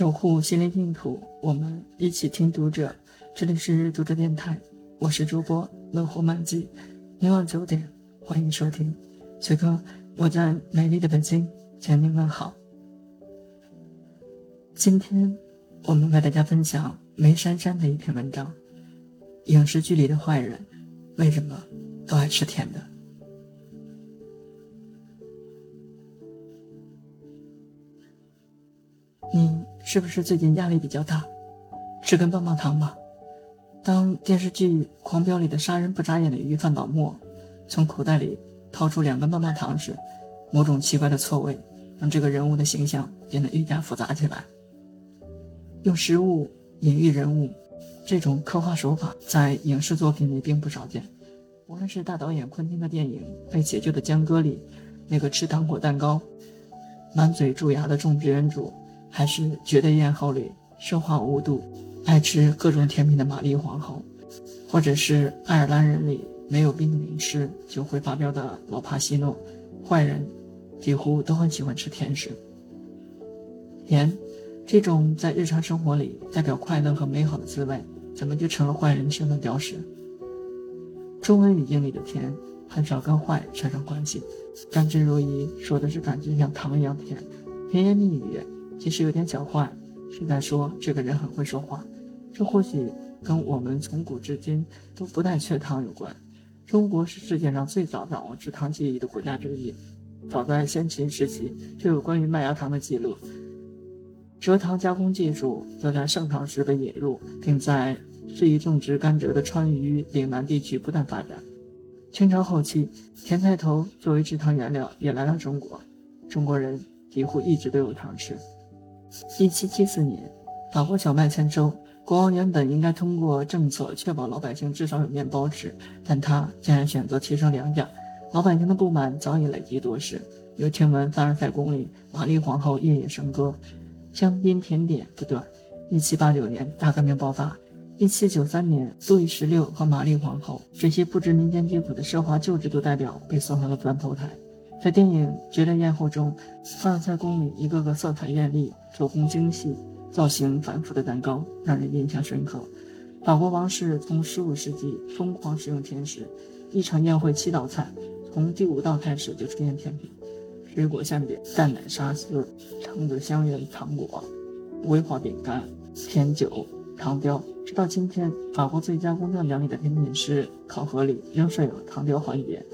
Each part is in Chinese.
守护心灵净土，我们一起听读者。这里是读者电台，我是主播乐活满记。每晚九点，欢迎收听。此刻我在美丽的北京向您问好。今天我们为大家分享梅珊珊的一篇文章：影视剧里的坏人为什么都爱吃甜的？是不是最近压力比较大？吃根棒棒糖吧。当电视剧《狂飙》里的杀人不眨眼的鱼贩老莫从口袋里掏出两根棒棒糖时，某种奇怪的错位让这个人物的形象变得愈加复杂起来。用食物隐喻人物，这种刻画手法在影视作品里并不少见。无论是大导演昆汀的电影《被解救的江歌》里那个吃糖果蛋糕、满嘴蛀牙的种植园主。还是《绝对艳后》里奢华无度、爱吃各种甜品的玛丽皇后，或者是《爱尔兰人》里没有冰淇淋吃就会发飙的老帕西诺，坏人几乎都很喜欢吃甜食。甜，这种在日常生活里代表快乐和美好的滋味，怎么就成了坏人生的标识？中文语境里的甜很少跟坏扯上关系，甘之如饴说的是感觉像糖一样甜，甜言蜜语。其实有点狡猾，是在说这个人很会说话。这或许跟我们从古至今都不太缺糖有关。中国是世界上最早掌握制糖技艺的国家之一，早在先秦时期就有关于麦芽糖的记录。蔗糖加工技术则在盛唐时被引入，并在适宜种植甘蔗的川渝岭南地区不断发展。清朝后期，甜菜头作为制糖原料也来到中国，中国人几乎一直都有糖吃。一七七四年，法国小麦签收，国王原本应该通过政策确保老百姓至少有面包吃，但他竟然选择提升粮价，老百姓的不满早已累积多时。又听闻凡尔赛宫里玛丽皇后夜夜笙歌，香槟甜点不断。一七八九年，大革命爆发。一七九三年，路易十六和玛丽皇后这些不知民间疾苦的奢华旧制度代表被送上了断头台。在电影《绝代艳后》中，凡尔赛宫里一个个色彩艳丽、做工精细、造型繁复的蛋糕让人印象深刻。法国王室从15世纪疯狂使用甜食，一场宴会七道菜，从第五道开始就出现甜品：水果馅饼、蛋奶沙司、橙子香芋糖果、威化饼干、甜酒、糖雕。直到今天，法国最佳工匠奖里的甜品师考核里仍设有糖雕环节。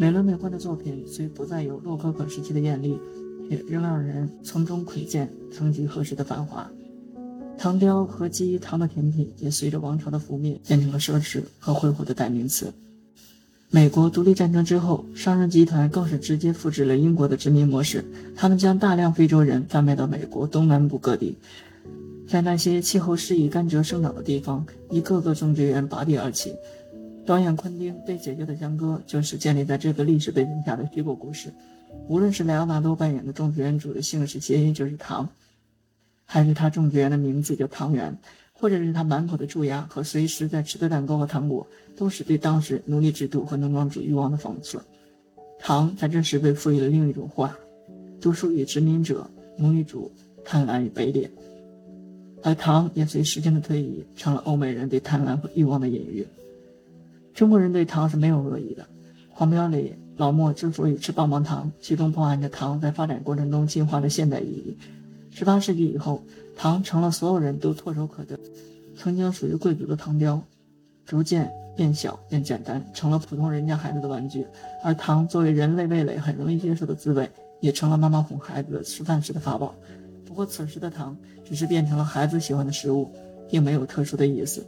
美轮美奂的作品虽不再有洛可可时期的艳丽，也仍让人从中窥见曾几何时的繁华。糖雕和基于糖的甜品也随着王朝的覆灭变成了奢侈和挥霍的代名词。美国独立战争之后，商人集团更是直接复制了英国的殖民模式，他们将大量非洲人贩卖到美国东南部各地，在那些气候适宜甘蔗生长的地方，一个个种植园拔地而起。导演昆汀被解救的江歌就是建立在这个历史背景下的虚构故事。无论是莱昂纳多扮演的种植园主的姓氏谐音就是糖，还是他种植园的名字叫唐园，或者是他满口的蛀牙和随时在吃的蛋糕和糖果，都是对当时奴隶制度和农庄主欲望的讽刺。糖在这时被赋予了另一种坏，独属于殖民者、奴隶主贪婪与卑劣，而糖也随时间的推移成了欧美人对贪婪和欲望的隐喻。中国人对糖是没有恶意的。黄标里老莫之所以吃棒棒糖，其中包含着糖在发展过程中进化的现代意义。十八世纪以后，糖成了所有人都唾手可得、曾经属于贵族的糖雕，逐渐变小变简单，成了普通人家孩子的玩具。而糖作为人类味蕾很容易接受的滋味，也成了妈妈哄孩子吃饭时的法宝。不过此时的糖只是变成了孩子喜欢的食物，并没有特殊的意思。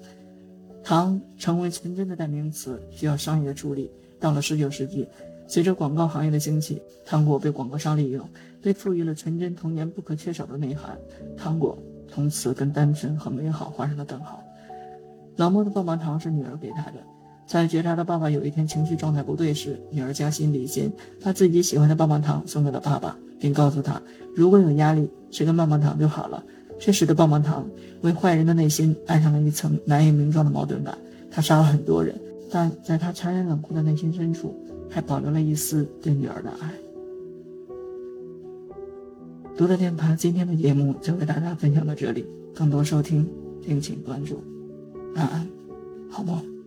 糖成为纯真的代名词，需要商业的助力。到了19世纪，随着广告行业的兴起，糖果被广告商利用，被赋予了纯真童年不可缺少的内涵。糖果从此跟单纯和美好画上了等号。老莫的棒棒糖是女儿给他的，在觉察到爸爸有一天情绪状态不对时，女儿将心比心，把自己喜欢的棒棒糖送给了爸爸，并告诉他，如果有压力，吃根棒棒糖就好了。这使得棒棒糖为坏人的内心爱上了一层难以名状的矛盾感。他杀了很多人，但在他残忍冷酷的内心深处，还保留了一丝对女儿的爱。读者电台今天的节目就为大家分享到这里，更多收听敬请关注。晚安，好梦。